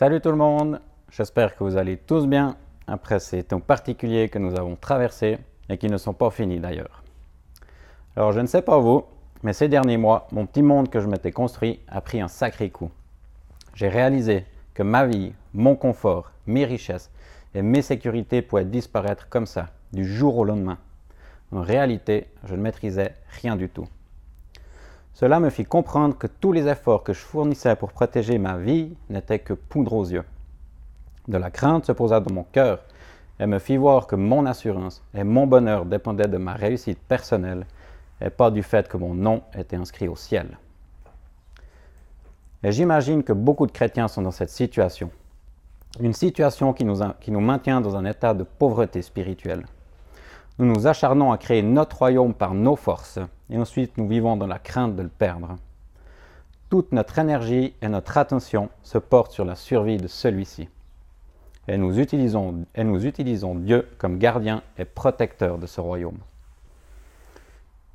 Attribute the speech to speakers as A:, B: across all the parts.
A: Salut tout le monde, j'espère que vous allez tous bien après ces temps particuliers que nous avons traversés et qui ne sont pas finis d'ailleurs. Alors je ne sais pas vous, mais ces derniers mois, mon petit monde que je m'étais construit a pris un sacré coup. J'ai réalisé que ma vie, mon confort, mes richesses et mes sécurités pouvaient disparaître comme ça, du jour au lendemain. En réalité, je ne maîtrisais rien du tout. Cela me fit comprendre que tous les efforts que je fournissais pour protéger ma vie n'étaient que poudre aux yeux. De la crainte se posa dans mon cœur et me fit voir que mon assurance et mon bonheur dépendaient de ma réussite personnelle et pas du fait que mon nom était inscrit au ciel. Et j'imagine que beaucoup de chrétiens sont dans cette situation. Une situation qui nous, qui nous maintient dans un état de pauvreté spirituelle. Nous nous acharnons à créer notre royaume par nos forces et ensuite nous vivons dans la crainte de le perdre. Toute notre énergie et notre attention se portent sur la survie de celui-ci. Et nous utilisons, Dieu comme gardien et protecteur de ce royaume.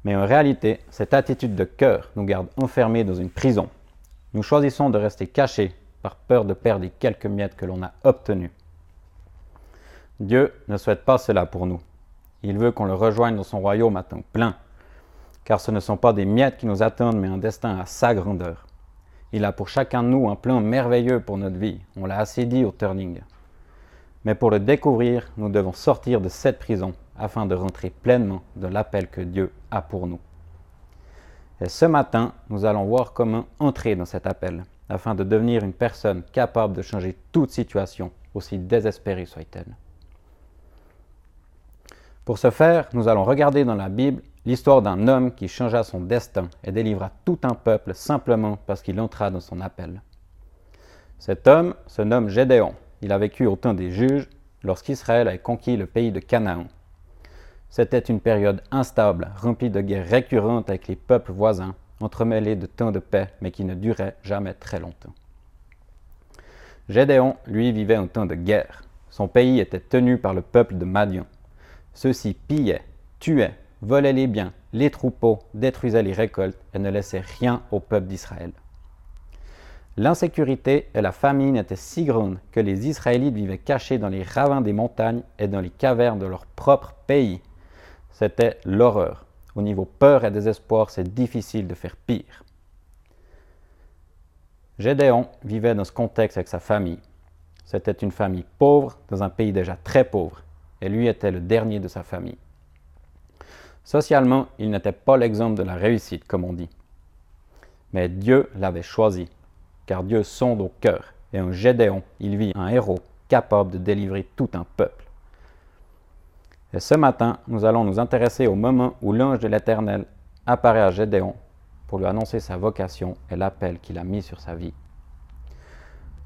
A: Mais en réalité, cette attitude de cœur nous garde enfermés dans une prison. Nous choisissons de rester cachés par peur de perdre les quelques miettes que l'on a obtenues. Dieu ne souhaite pas cela pour nous. Il veut qu'on le rejoigne dans son royaume à temps plein, car ce ne sont pas des miettes qui nous attendent, mais un destin à sa grandeur. Il a pour chacun de nous un plan merveilleux pour notre vie. On l'a assez dit au turning. Mais pour le découvrir, nous devons sortir de cette prison afin de rentrer pleinement de l'appel que Dieu a pour nous. Et ce matin, nous allons voir comment entrer dans cet appel, afin de devenir une personne capable de changer toute situation, aussi désespérée soit-elle. Pour ce faire, nous allons regarder dans la Bible l'histoire d'un homme qui changea son destin et délivra tout un peuple simplement parce qu'il entra dans son appel. Cet homme se nomme Gédéon. Il a vécu au temps des juges lorsqu'Israël a conquis le pays de Canaan. C'était une période instable, remplie de guerres récurrentes avec les peuples voisins, entremêlées de temps de paix, mais qui ne duraient jamais très longtemps. Gédéon, lui, vivait un temps de guerre. Son pays était tenu par le peuple de Madian. Ceux-ci pillaient, tuaient, volaient les biens, les troupeaux, détruisaient les récoltes et ne laissaient rien au peuple d'Israël. L'insécurité et la famine étaient si grandes que les Israélites vivaient cachés dans les ravins des montagnes et dans les cavernes de leur propre pays. C'était l'horreur. Au niveau peur et désespoir, c'est difficile de faire pire. Gédéon vivait dans ce contexte avec sa famille. C'était une famille pauvre dans un pays déjà très pauvre, et lui était le dernier de sa famille. Socialement, il n'était pas l'exemple de la réussite, comme on dit. Mais Dieu l'avait choisi car Dieu sonde au cœur, et un Gédéon, il vit un héros capable de délivrer tout un peuple. Et ce matin, nous allons nous intéresser au moment où l'ange de l'Éternel apparaît à Gédéon pour lui annoncer sa vocation et l'appel qu'il a mis sur sa vie.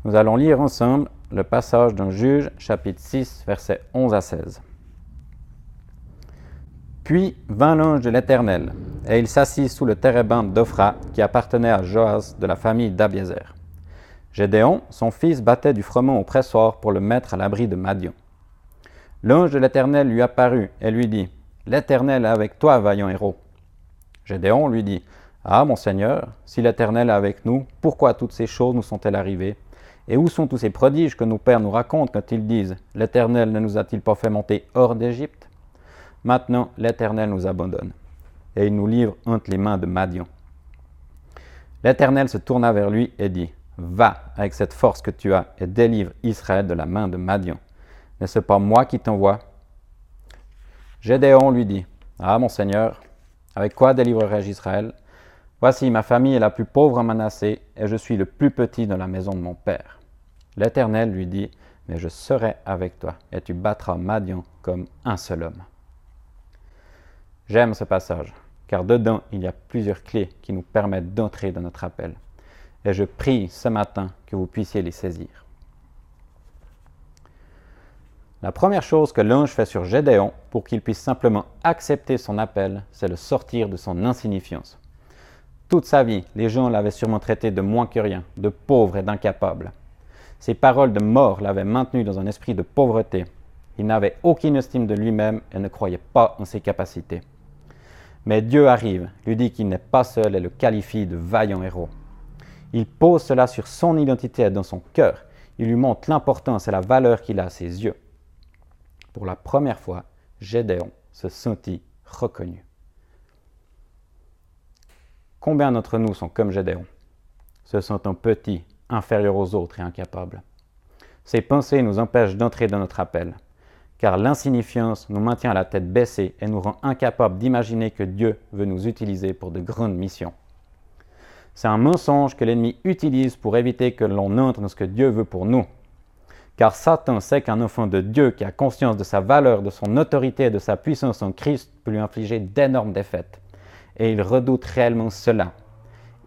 A: Nous allons lire ensemble le passage d'un juge, chapitre 6, versets 11 à 16. Puis vint l'ange de l'Éternel, et il s'assit sous le térébinthe d'Ophra, qui appartenait à Joas de la famille d'Abiézer. Gédéon, son fils, battait du froment au pressoir pour le mettre à l'abri de Madian. L'ange de l'Éternel lui apparut et lui dit L'Éternel est avec toi, vaillant héros. Gédéon lui dit Ah, mon Seigneur, si l'Éternel est avec nous, pourquoi toutes ces choses nous sont-elles arrivées? Et où sont tous ces prodiges que nos pères nous racontent quand ils disent L'Éternel ne nous a-t-il pas fait monter hors d'Égypte Maintenant, l'Éternel nous abandonne, et il nous livre entre les mains de Madian. L'Éternel se tourna vers lui et dit, Va avec cette force que tu as et délivre Israël de la main de Madian. N'est-ce pas moi qui t'envoie? Gédéon lui dit, Ah mon Seigneur, avec quoi délivrerai-je Israël? Voici, ma famille est la plus pauvre en Manassé, et je suis le plus petit dans la maison de mon père. L'Éternel lui dit, Mais je serai avec toi, et tu battras Madian comme un seul homme. J'aime ce passage, car dedans il y a plusieurs clés qui nous permettent d'entrer dans notre appel. Et je prie ce matin que vous puissiez les saisir. La première chose que l'ange fait sur Gédéon pour qu'il puisse simplement accepter son appel, c'est le sortir de son insignifiance. Toute sa vie, les gens l'avaient sûrement traité de moins que rien, de pauvre et d'incapable. Ses paroles de mort l'avaient maintenu dans un esprit de pauvreté. Il n'avait aucune estime de lui-même et ne croyait pas en ses capacités. Mais Dieu arrive, lui dit qu'il n'est pas seul et le qualifie de vaillant héros. Il pose cela sur son identité et dans son cœur. il lui montre l'importance et la valeur qu'il a à ses yeux. Pour la première fois, Gédéon se sentit reconnu. Combien d'entre nous sont comme Gédéon, se sentant petits, inférieurs aux autres et incapables? Ces pensées nous empêchent d'entrer dans notre appel, car l'insignifiance nous maintient la tête baissée et nous rend incapables d'imaginer que Dieu veut nous utiliser pour de grandes missions. C'est un mensonge que l'ennemi utilise pour éviter que l'on entre dans ce que Dieu veut pour nous. Car Satan sait qu'un enfant de Dieu qui a conscience de sa valeur, de son autorité et de sa puissance en Christ peut lui infliger d'énormes défaites. Et il redoute réellement cela.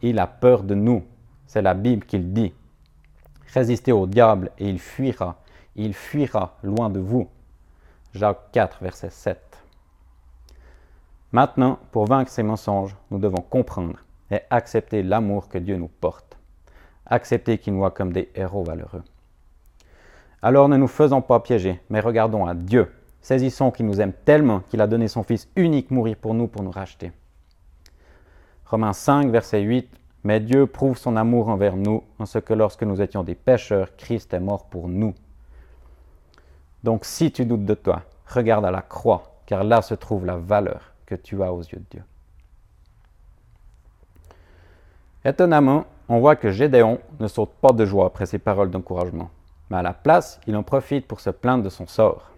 A: Il a peur de nous. C'est la Bible qui le dit. Résistez au diable et il fuira. Il fuira loin de vous. Jacques 4, verset 7. Maintenant, pour vaincre ces mensonges, nous devons comprendre et accepter l'amour que Dieu nous porte. Accepter qu'il nous voit comme des héros valeureux. Alors ne nous faisons pas piéger, mais regardons à Dieu. Saisissons qu'il nous aime tellement qu'il a donné son Fils unique mourir pour nous pour nous racheter. Romains 5, verset 8. Mais Dieu prouve son amour envers nous en ce que lorsque nous étions des pécheurs, Christ est mort pour nous. Donc si tu doutes de toi, regarde à la croix, car là se trouve la valeur que tu as aux yeux de Dieu. Étonnamment, on voit que Gédéon ne saute pas de joie après ces paroles d'encouragement, mais à la place, il en profite pour se plaindre de son sort.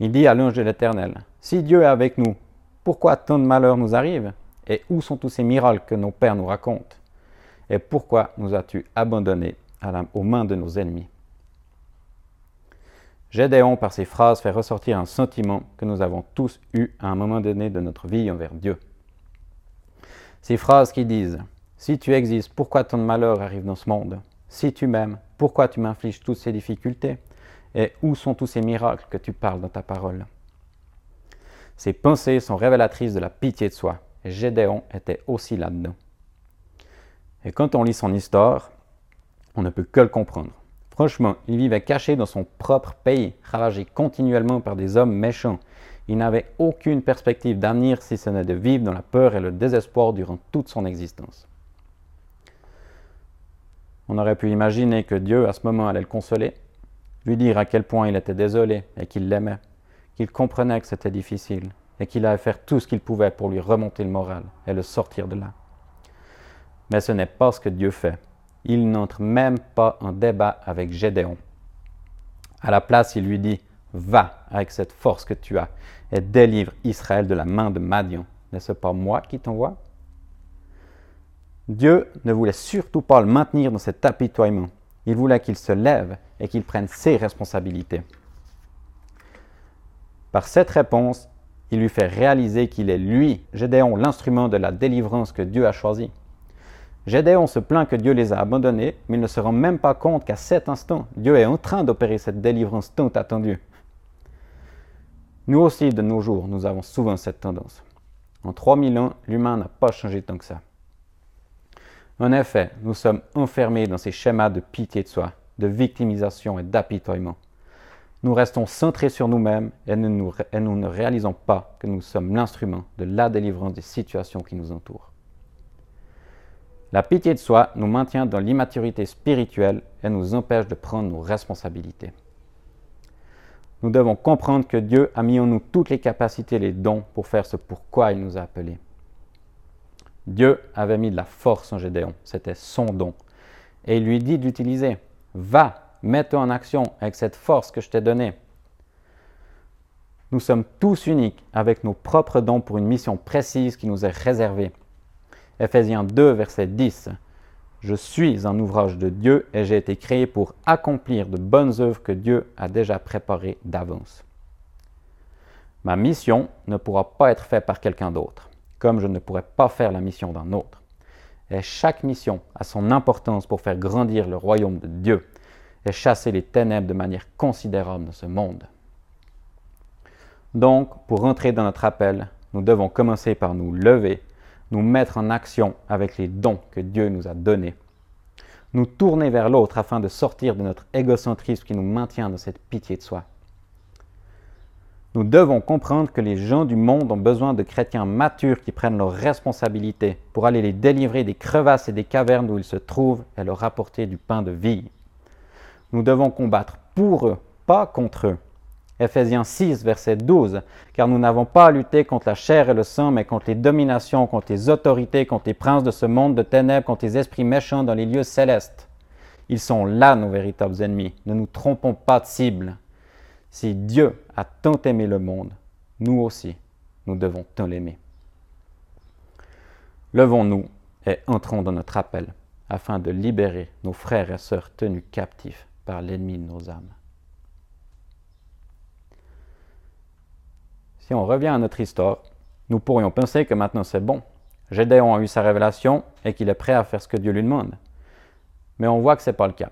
A: Il dit à l'ange de l'Éternel, Si Dieu est avec nous, pourquoi tant de malheurs nous arrivent? Et où sont tous ces miracles que nos pères nous racontent? Et pourquoi nous as-tu abandonnés aux mains de nos ennemis? Gédéon, par ses phrases, fait ressortir un sentiment que nous avons tous eu à un moment donné de notre vie envers Dieu. Ces phrases qui disent Si tu existes, pourquoi tant de malheurs arrivent dans ce monde? Si tu m'aimes, pourquoi tu m'infliges toutes ces difficultés? Et où sont tous ces miracles que tu parles dans ta parole? Ces pensées sont révélatrices de la pitié de soi, Gédéon était aussi là-dedans. Et quand on lit son histoire, on ne peut que le comprendre. Franchement, il vivait caché dans son propre pays, ravagé continuellement par des hommes méchants. Il n'avait aucune perspective d'avenir si ce n'est de vivre dans la peur et le désespoir durant toute son existence. On aurait pu imaginer que Dieu, à ce moment, allait le consoler, lui dire à quel point il était désolé et qu'il l'aimait, qu'il comprenait que c'était difficile et qu'il allait faire tout ce qu'il pouvait pour lui remonter le moral et le sortir de là. Mais ce n'est pas ce que Dieu fait il n'entre même pas en débat avec Gédéon. À la place, il lui dit Va avec cette force que tu as et délivre Israël de la main de Madian. N'est-ce pas moi qui t'envoie? Dieu ne voulait surtout pas le maintenir dans cet apitoiement. Il voulait qu'il se lève et qu'il prenne ses responsabilités. Par cette réponse, il lui fait réaliser qu'il est lui, Gédéon, l'instrument de la délivrance que Dieu a choisi. Gédéon se plaint que Dieu les a abandonnés, mais il ne se rend même pas compte qu'à cet instant, Dieu est en train d'opérer cette délivrance tant attendue. Nous aussi, de nos jours, nous avons souvent cette tendance. En 3000 ans, l'humain n'a pas changé tant que ça. En effet, nous sommes enfermés dans ces schémas de pitié de soi, de victimisation et d'apitoiement. Nous restons centrés sur nous-mêmes et, nous ne réalisons pas que nous sommes l'instrument de la délivrance des situations qui nous entourent. La pitié de soi nous maintient dans l'immaturité spirituelle et nous empêche de prendre nos responsabilités. Nous devons comprendre que Dieu a mis en nous toutes les capacités et les dons pour faire ce pourquoi il nous a appelés. Dieu avait mis de la force en Gédéon, c'était son don. Et il lui dit de l'utiliser. Va, mets-toi en action avec cette force que je t'ai donnée. Nous sommes tous uniques avec nos propres dons pour une mission précise qui nous est réservée. Ephésiens 2, verset 10. Je suis un ouvrage de Dieu et j'ai été créé pour accomplir de bonnes œuvres que Dieu a déjà préparées d'avance. Ma mission ne pourra pas être faite par quelqu'un d'autre, comme je ne pourrais pas faire la mission d'un autre. Et chaque mission a son importance pour faire grandir le royaume de Dieu et chasser les ténèbres de manière considérable dans ce monde. Donc, pour entrer dans notre appel, nous devons commencer par nous lever nous mettre en action avec les dons que Dieu nous a donnés. Nous tourner vers l'autre afin de sortir de notre égocentrisme qui nous maintient dans cette pitié de soi. Nous devons comprendre que les gens du monde ont besoin de chrétiens matures qui prennent leurs responsabilités pour aller les délivrer des crevasses et des cavernes où ils se trouvent et leur apporter du pain de vie. Nous devons combattre pour eux, pas contre eux. Ephésiens 6, verset 12, car nous n'avons pas à lutter contre la chair et le sang, mais contre les dominations, contre les autorités, contre les princes de ce monde de ténèbres, contre les esprits méchants dans les lieux célestes. Ils sont là, nos véritables ennemis. Ne nous trompons pas de cible. Si Dieu a tant aimé le monde, nous aussi, nous devons tant l'aimer. Levons-nous et entrons dans notre appel afin de libérer nos frères et sœurs tenus captifs par l'ennemi de nos âmes. Si on revient à notre histoire, nous pourrions penser que maintenant c'est bon. Gédéon a eu sa révélation et qu'il est prêt à faire ce que Dieu lui demande. Mais on voit que ce n'est pas le cas.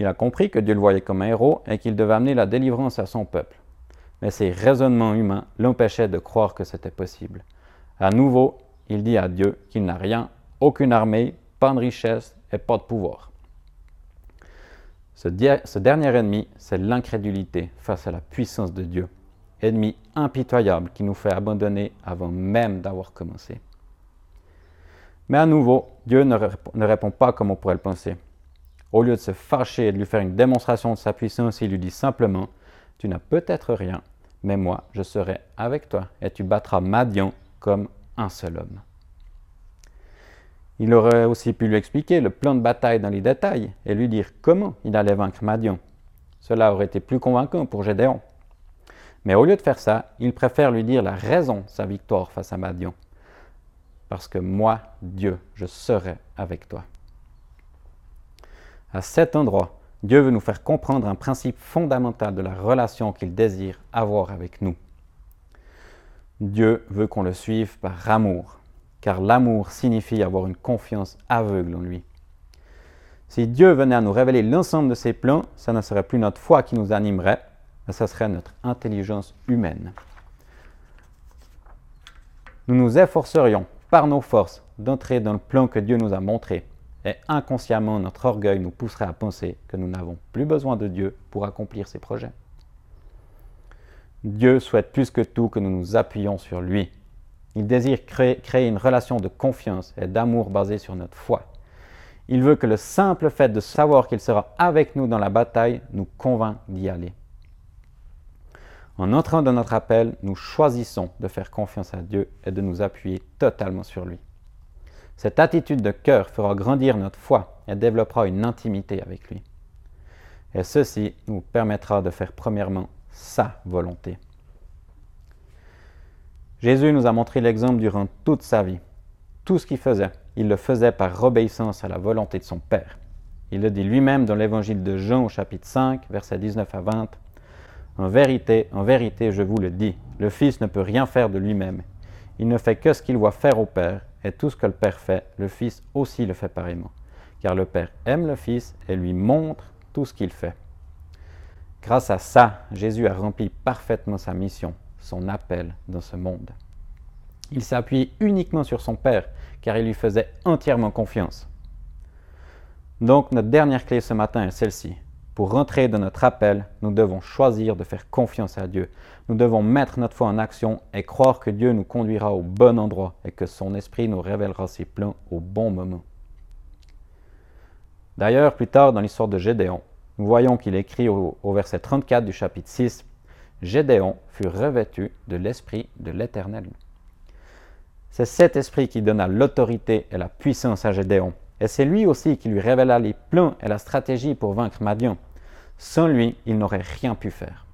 A: Il a compris que Dieu le voyait comme un héros et qu'il devait amener la délivrance à son peuple. Mais ses raisonnements humains l'empêchaient de croire que c'était possible. À nouveau, il dit à Dieu qu'il n'a rien, aucune armée, pas de richesse et pas de pouvoir. Ce, ce dernier ennemi, c'est l'incrédulité face à la puissance de Dieu ennemi impitoyable qui nous fait abandonner avant même d'avoir commencé. Mais à nouveau, Dieu ne, ne, répond pas comme on pourrait le penser. Au lieu de se fâcher et de lui faire une démonstration de sa puissance, il lui dit simplement, Tu n'as peut-être rien, mais moi, je serai avec toi, et tu battras Madian comme un seul homme. Il aurait aussi pu lui expliquer le plan de bataille dans les détails et lui dire comment il allait vaincre Madian. Cela aurait été plus convaincant pour Gédéon. Mais au lieu de faire ça, il préfère lui dire la raison de sa victoire face à Madian. Parce que moi, Dieu, je serai avec toi. À cet endroit, Dieu veut nous faire comprendre un principe fondamental de la relation qu'il désire avoir avec nous. Dieu veut qu'on le suive par amour, car l'amour signifie avoir une confiance aveugle en lui. Si Dieu venait à nous révéler l'ensemble de ses plans, ça ne serait plus notre foi qui nous animerait, ce serait notre intelligence humaine. Nous nous efforcerions par nos forces d'entrer dans le plan que Dieu nous a montré, et inconsciemment notre orgueil nous pousserait à penser que nous n'avons plus besoin de Dieu pour accomplir ses projets. Dieu souhaite plus que tout que nous nous appuyions sur lui. Il désire créer, créer une relation de confiance et d'amour basée sur notre foi. Il veut que le simple fait de savoir qu'il sera avec nous dans la bataille nous convainc d'y aller. En entrant dans notre appel, nous choisissons de faire confiance à Dieu et de nous appuyer totalement sur lui. Cette attitude de cœur fera grandir notre foi et développera une intimité avec lui. Et ceci nous permettra de faire premièrement sa volonté. Jésus nous a montré l'exemple durant toute sa vie. Tout ce qu'il faisait, il le faisait par obéissance à la volonté de son Père. Il le dit lui-même dans l'évangile de Jean au chapitre 5, versets 19 à 20. En vérité, en vérité, je vous le dis, le Fils ne peut rien faire de lui-même. Il ne fait que ce qu'il voit faire au Père, et tout ce que le Père fait, le Fils aussi le fait pareillement. Car le Père aime le Fils et lui montre tout ce qu'il fait. Grâce à ça, Jésus a rempli parfaitement sa mission, son appel dans ce monde. Il s'appuyait uniquement sur son Père, car il lui faisait entièrement confiance. Donc notre dernière clé ce matin est celle-ci. Pour rentrer dans notre appel, nous devons choisir de faire confiance à Dieu. Nous devons mettre notre foi en action et croire que Dieu nous conduira au bon endroit et que son esprit nous révélera ses plans au bon moment. D'ailleurs, plus tard dans l'histoire de Gédéon, nous voyons qu'il écrit au, verset 34 du chapitre 6, Gédéon fut revêtu de l'esprit de l'Éternel. C'est cet esprit qui donna l'autorité et la puissance à Gédéon. Et c'est lui aussi qui lui révéla les plans et la stratégie pour vaincre Madian. Sans lui, il n'aurait rien pu faire.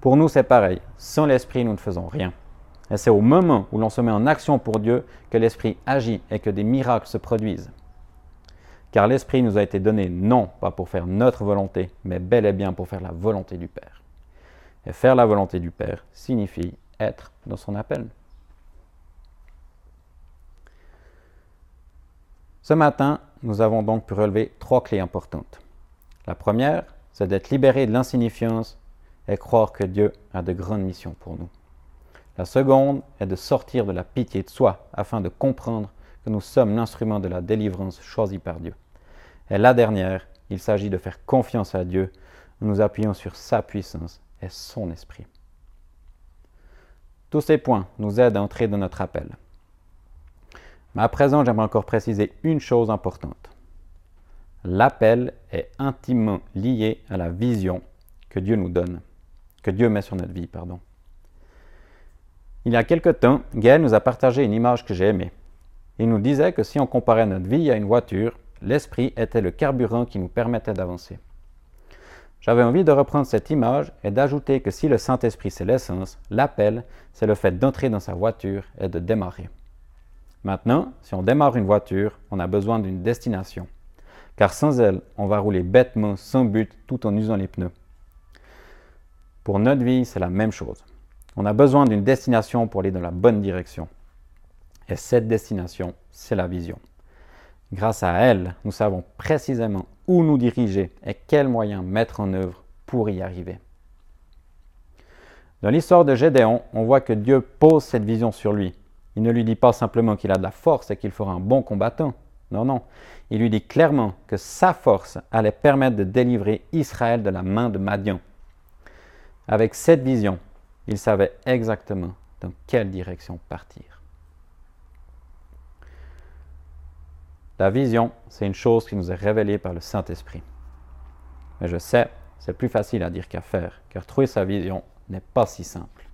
A: Pour nous, c'est pareil. Sans l'Esprit, nous ne faisons rien. Et c'est au moment où l'on se met en action pour Dieu que l'Esprit agit et que des miracles se produisent. Car l'Esprit nous a été donné non pas pour faire notre volonté, mais bel et bien pour faire la volonté du Père. Et faire la volonté du Père signifie être dans son appel. Ce matin, nous avons donc pu relever trois clés importantes. La première, c'est d'être libéré de l'insignifiance et croire que Dieu a de grandes missions pour nous. La seconde est de sortir de la pitié de soi afin de comprendre que nous sommes l'instrument de la délivrance choisi par Dieu. Et la dernière, il s'agit de faire confiance à Dieu en nous appuyant sur sa puissance et son esprit. Tous ces points nous aident à entrer dans notre appel. Mais à présent, j'aimerais encore préciser une chose importante. L'appel est intimement lié à la vision que Dieu nous donne, que Dieu met sur notre vie, pardon. Il y a quelque temps, Gaël nous a partagé une image que j'ai aimée. Il nous disait que si on comparait notre vie à une voiture, l'esprit était le carburant qui nous permettait d'avancer. J'avais envie de reprendre cette image et d'ajouter que si le Saint-Esprit c'est l'essence, l'appel c'est le fait d'entrer dans sa voiture et de démarrer. Maintenant, si on démarre une voiture, on a besoin d'une destination car sans elle, on va rouler bêtement, sans but, tout en usant les pneus. Pour notre vie, c'est la même chose. On a besoin d'une destination pour aller dans la bonne direction. Et cette destination, c'est la vision. Grâce à elle, nous savons précisément où nous diriger et quels moyens mettre en œuvre pour y arriver. Dans l'histoire de Gédéon, on voit que Dieu pose cette vision sur lui. Il ne lui dit pas simplement qu'il a de la force et qu'il fera un bon combattant. Non, non. Il lui dit clairement que sa force allait permettre de délivrer Israël de la main de Madian. Avec cette vision, il savait exactement dans quelle direction partir. La vision, c'est une chose qui nous est révélée par le Saint-Esprit. Mais je sais, c'est plus facile à dire qu'à faire, car trouver sa vision n'est pas si simple.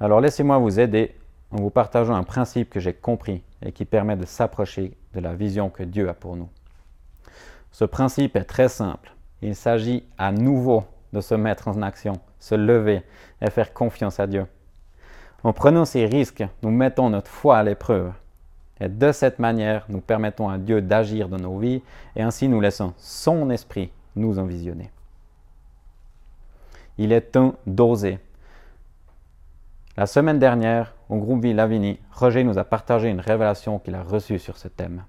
A: Alors laissez-moi vous aider en vous partageant un principe que j'ai compris et qui permet de s'approcher de la vision que Dieu a pour nous. Ce principe est très simple. Il s'agit à nouveau de se mettre en action, se lever et faire confiance à Dieu. En prenant ces risques, nous mettons notre foi à l'épreuve. Et de cette manière, nous permettons à Dieu d'agir dans nos vies et ainsi nous laissons son esprit nous envisionner. Il est temps d'oser, la semaine dernière, au groupe Vie Roger nous a partagé une révélation qu'il a reçue sur ce thème.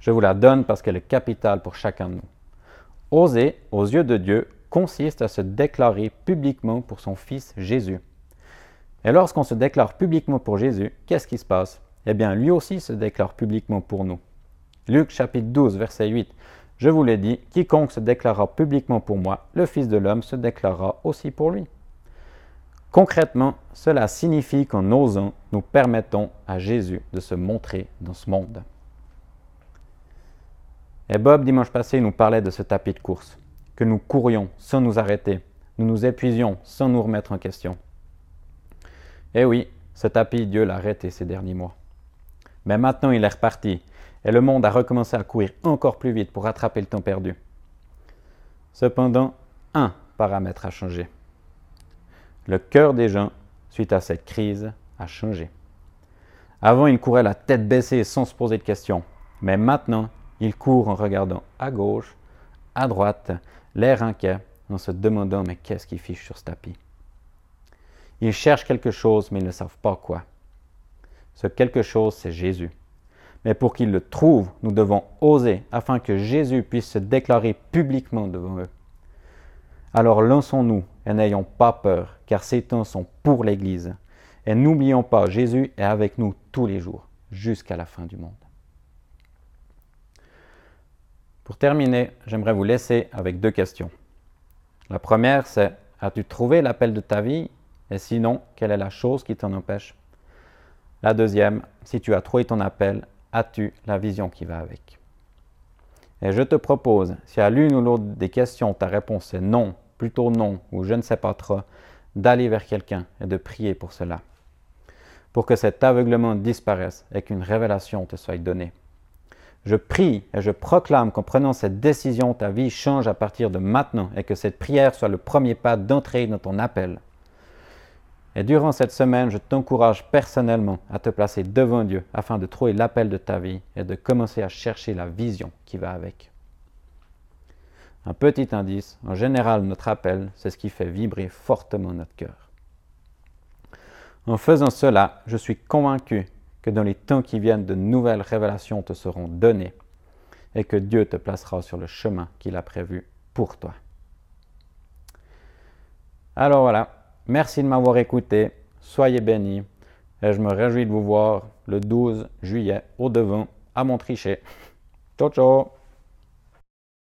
A: Je vous la donne parce qu'elle est capitale pour chacun de nous. Oser, aux yeux de Dieu, consiste à se déclarer publiquement pour son Fils Jésus. Et lorsqu'on se déclare publiquement pour Jésus, qu'est-ce qui se passe? Eh bien, lui aussi se déclare publiquement pour nous. Luc chapitre 12, verset 8. Je vous l'ai dit, quiconque se déclarera publiquement pour moi, le Fils de l'homme se déclarera aussi pour lui. Concrètement, cela signifie qu'en osant, nous permettons à Jésus de se montrer dans ce monde. Et Bob, dimanche passé, nous parlait de ce tapis de course, que nous courions sans nous arrêter, nous nous épuisions sans nous remettre en question. Eh oui, ce tapis, Dieu l'a arrêté ces derniers mois. Mais maintenant, il est reparti, et le monde a recommencé à courir encore plus vite pour rattraper le temps perdu. Cependant, un paramètre a changé. Le cœur des gens, suite à cette crise, a changé. Avant, ils couraient la tête baissée sans se poser de questions. Mais maintenant, ils courent en regardant à gauche, à droite, l'air inquiet, en se demandant mais qu'est-ce qui fiche sur ce tapis? Ils cherchent quelque chose, mais ils ne savent pas quoi. Ce quelque chose, c'est Jésus. Mais pour qu'ils le trouvent, nous devons oser afin que Jésus puisse se déclarer publiquement devant eux. Alors lançons-nous et n'ayons pas peur, car ces temps sont pour l'Église. Et n'oublions pas, Jésus est avec nous tous les jours, jusqu'à la fin du monde. Pour terminer, j'aimerais vous laisser avec deux questions. La première, c'est As-tu trouvé l'appel de ta vie? Et sinon, quelle est la chose qui t'en empêche? La deuxième, si tu as trouvé ton appel, as-tu la vision qui va avec? Et je te propose, si à l'une ou l'autre des questions ta réponse est non, plutôt non, ou je ne sais pas trop, d'aller vers quelqu'un et de prier pour cela, pour que cet aveuglement disparaisse et qu'une révélation te soit donnée. Je prie et je proclame qu'en prenant cette décision, ta vie change à partir de maintenant et que cette prière soit le premier pas d'entrée dans ton appel. Et durant cette semaine, je t'encourage personnellement à te placer devant Dieu afin de trouver l'appel de ta vie et de commencer à chercher la vision qui va avec. Un petit indice, en général notre appel, c'est ce qui fait vibrer fortement notre cœur. En faisant cela, je suis convaincu que dans les temps qui viennent, de nouvelles révélations te seront données et que Dieu te placera sur le chemin qu'il a prévu pour toi. Alors voilà, merci de m'avoir écouté, soyez bénis et je me réjouis de vous voir le 12 juillet au devant à Montrichet. Ciao ciao